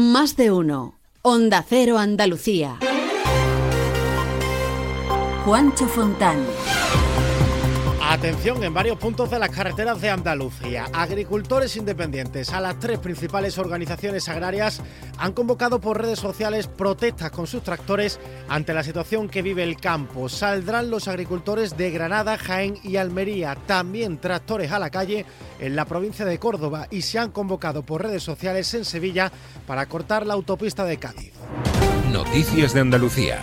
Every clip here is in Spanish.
Más de uno. Onda Cero Andalucía. Juancho Fontán. Atención en varios puntos de las carreteras de Andalucía. Agricultores independientes a las tres principales organizaciones agrarias han convocado por redes sociales protestas con sus tractores ante la situación que vive el campo. Saldrán los agricultores de Granada, Jaén y Almería, también tractores a la calle en la provincia de Córdoba y se han convocado por redes sociales en Sevilla para cortar la autopista de Cádiz. Noticias de Andalucía.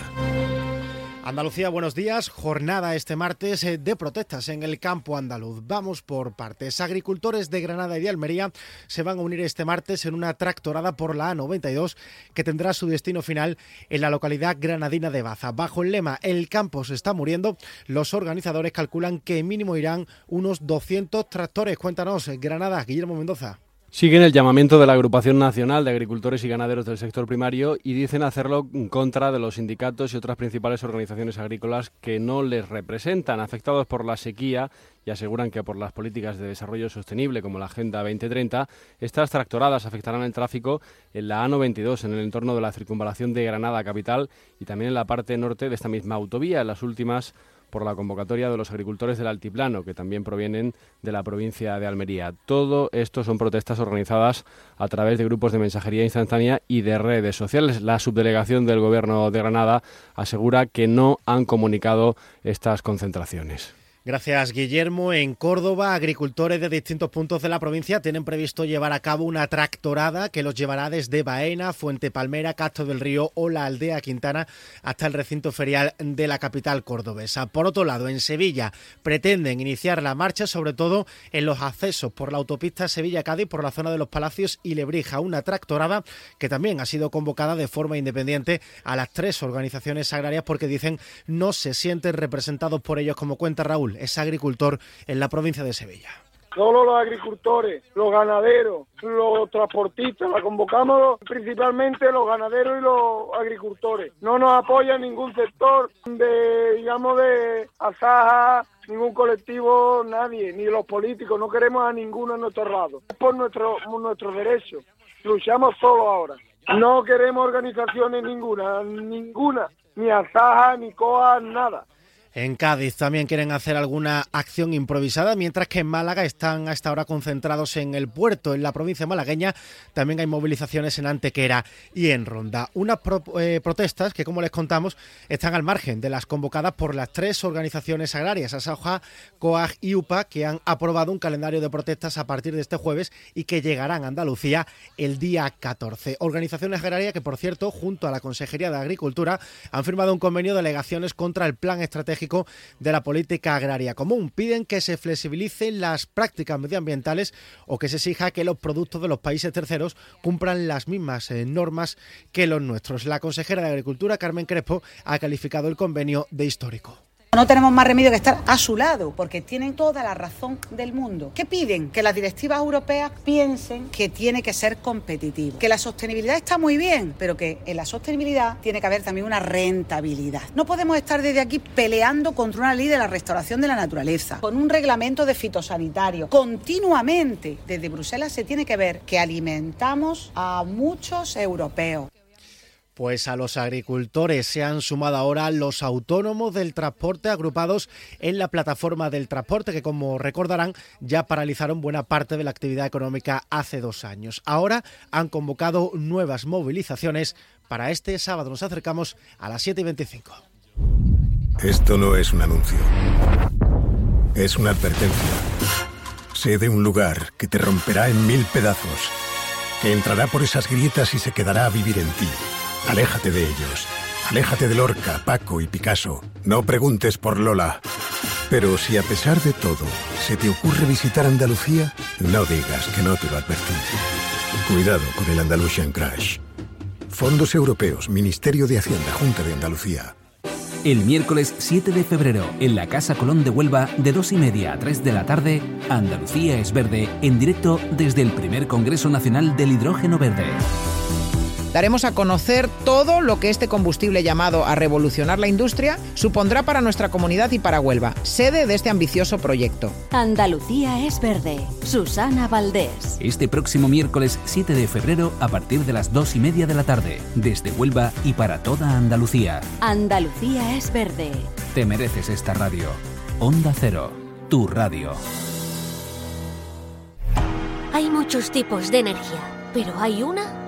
Andalucía, buenos días. Jornada este martes eh, de protestas en el campo andaluz. Vamos por partes. Agricultores de Granada y de Almería se van a unir este martes en una tractorada por la A92 que tendrá su destino final en la localidad granadina de Baza. Bajo el lema El campo se está muriendo, los organizadores calculan que mínimo irán unos 200 tractores. Cuéntanos, Granada, Guillermo Mendoza. Siguen el llamamiento de la Agrupación Nacional de Agricultores y Ganaderos del Sector Primario y dicen hacerlo en contra de los sindicatos y otras principales organizaciones agrícolas que no les representan, afectados por la sequía y aseguran que por las políticas de desarrollo sostenible como la Agenda 2030, estas tractoradas afectarán el tráfico en la A92 en el entorno de la circunvalación de Granada capital y también en la parte norte de esta misma autovía. En las últimas por la convocatoria de los agricultores del Altiplano, que también provienen de la provincia de Almería. Todo esto son protestas organizadas a través de grupos de mensajería instantánea y de redes sociales. La subdelegación del Gobierno de Granada asegura que no han comunicado estas concentraciones. Gracias, Guillermo. En Córdoba, agricultores de distintos puntos de la provincia tienen previsto llevar a cabo una tractorada que los llevará desde Baena, Fuente Palmera, Castro del Río o la aldea Quintana hasta el recinto ferial de la capital cordobesa. Por otro lado, en Sevilla pretenden iniciar la marcha, sobre todo en los accesos por la autopista Sevilla-Cádiz por la zona de los Palacios y Lebrija. Una tractorada que también ha sido convocada de forma independiente a las tres organizaciones agrarias porque dicen no se sienten representados por ellos, como cuenta Raúl es agricultor en la provincia de Sevilla. Solo los agricultores, los ganaderos, los transportistas, la convocamos principalmente los ganaderos y los agricultores. No nos apoya ningún sector de, digamos, de asaja, ningún colectivo, nadie, ni los políticos, no queremos a ninguno en nuestro lado. Es por nuestro, nuestros derechos. Luchamos solo ahora. No queremos organizaciones ninguna, ninguna, ni asaja, ni coa, nada. En Cádiz también quieren hacer alguna acción improvisada, mientras que en Málaga están hasta ahora concentrados en el puerto. En la provincia malagueña también hay movilizaciones en Antequera y en Ronda. Unas eh, protestas que, como les contamos, están al margen de las convocadas por las tres organizaciones agrarias, Asaja, COAG y UPA, que han aprobado un calendario de protestas a partir de este jueves y que llegarán a Andalucía el día 14. Organizaciones agrarias que, por cierto, junto a la Consejería de Agricultura, han firmado un convenio de alegaciones contra el plan estratégico de la política agraria común. Piden que se flexibilicen las prácticas medioambientales o que se exija que los productos de los países terceros cumplan las mismas eh, normas que los nuestros. La consejera de Agricultura, Carmen Crespo, ha calificado el convenio de histórico. No tenemos más remedio que estar a su lado, porque tienen toda la razón del mundo. ¿Qué piden? Que las directivas europeas piensen que tiene que ser competitivo, que la sostenibilidad está muy bien, pero que en la sostenibilidad tiene que haber también una rentabilidad. No podemos estar desde aquí peleando contra una ley de la restauración de la naturaleza, con un reglamento de fitosanitario. Continuamente, desde Bruselas se tiene que ver que alimentamos a muchos europeos. Pues a los agricultores se han sumado ahora los autónomos del transporte agrupados en la plataforma del transporte que como recordarán ya paralizaron buena parte de la actividad económica hace dos años. Ahora han convocado nuevas movilizaciones para este sábado. Nos acercamos a las 7 y 25. Esto no es un anuncio. Es una advertencia. Sé de un lugar que te romperá en mil pedazos, que entrará por esas grietas y se quedará a vivir en ti. Aléjate de ellos. Aléjate de Lorca, Paco y Picasso. No preguntes por Lola. Pero si a pesar de todo se te ocurre visitar Andalucía, no digas que no te lo advertí. Cuidado con el Andalusian Crash. Fondos Europeos, Ministerio de Hacienda, Junta de Andalucía. El miércoles 7 de febrero, en la Casa Colón de Huelva, de 2 y media a 3 de la tarde, Andalucía es verde, en directo desde el primer Congreso Nacional del Hidrógeno Verde. Daremos a conocer todo lo que este combustible llamado a revolucionar la industria supondrá para nuestra comunidad y para Huelva, sede de este ambicioso proyecto. Andalucía es verde. Susana Valdés. Este próximo miércoles 7 de febrero a partir de las 2 y media de la tarde, desde Huelva y para toda Andalucía. Andalucía es verde. Te mereces esta radio. Onda Cero, tu radio. Hay muchos tipos de energía, pero hay una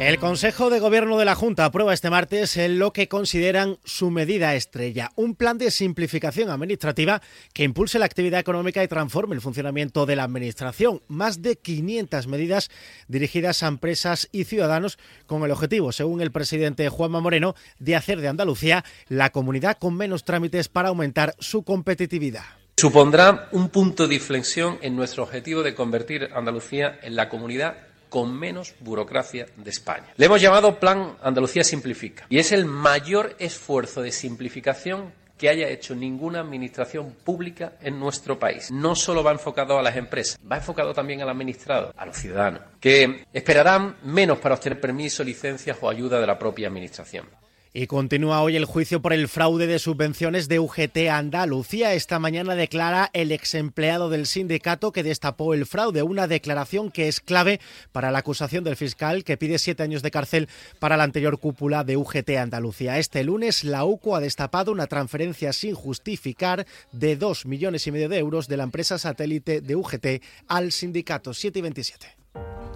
El Consejo de Gobierno de la Junta aprueba este martes en lo que consideran su medida estrella, un plan de simplificación administrativa que impulse la actividad económica y transforme el funcionamiento de la Administración. Más de 500 medidas dirigidas a empresas y ciudadanos con el objetivo, según el presidente Juanma Moreno, de hacer de Andalucía la comunidad con menos trámites para aumentar su competitividad. Supondrá un punto de inflexión en nuestro objetivo de convertir Andalucía en la comunidad con menos burocracia de España. Le hemos llamado Plan Andalucía Simplifica y es el mayor esfuerzo de simplificación que haya hecho ninguna administración pública en nuestro país. No solo va enfocado a las empresas, va enfocado también al administrado, a los ciudadanos, que esperarán menos para obtener permisos, licencias o ayuda de la propia administración. Y continúa hoy el juicio por el fraude de subvenciones de UGT Andalucía. Esta mañana declara el ex empleado del sindicato que destapó el fraude, una declaración que es clave para la acusación del fiscal que pide siete años de cárcel para la anterior cúpula de UGT Andalucía. Este lunes la UCO ha destapado una transferencia sin justificar de dos millones y medio de euros de la empresa satélite de UGT al sindicato 7 y 27.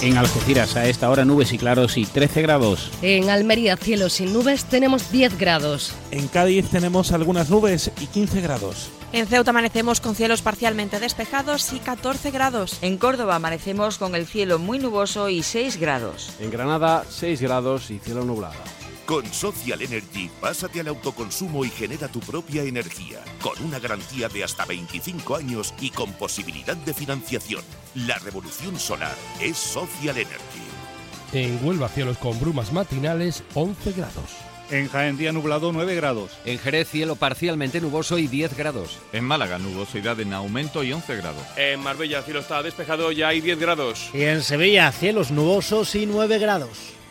En Algeciras a esta hora nubes y claros y 13 grados. En Almería cielos sin nubes tenemos 10 grados. En Cádiz tenemos algunas nubes y 15 grados. En Ceuta amanecemos con cielos parcialmente despejados y 14 grados. En Córdoba amanecemos con el cielo muy nuboso y 6 grados. En Granada 6 grados y cielo nublado. Con Social Energy, pásate al autoconsumo y genera tu propia energía, con una garantía de hasta 25 años y con posibilidad de financiación. La revolución solar es Social Energy. En Huelva, cielos con brumas matinales, 11 grados. En Jaén día nublado 9 grados. En Jerez cielo parcialmente nuboso y 10 grados. En Málaga nubosidad en aumento y 11 grados. En Marbella cielo está despejado y hay 10 grados. Y en Sevilla cielos nubosos y 9 grados.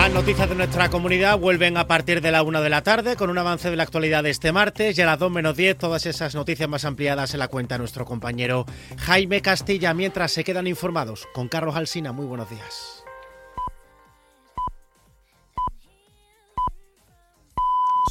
Más noticias de nuestra comunidad vuelven a partir de la una de la tarde con un avance de la actualidad de este martes y a las 2 menos 10 todas esas noticias más ampliadas se la cuenta nuestro compañero Jaime Castilla mientras se quedan informados con Carlos Alsina. Muy buenos días.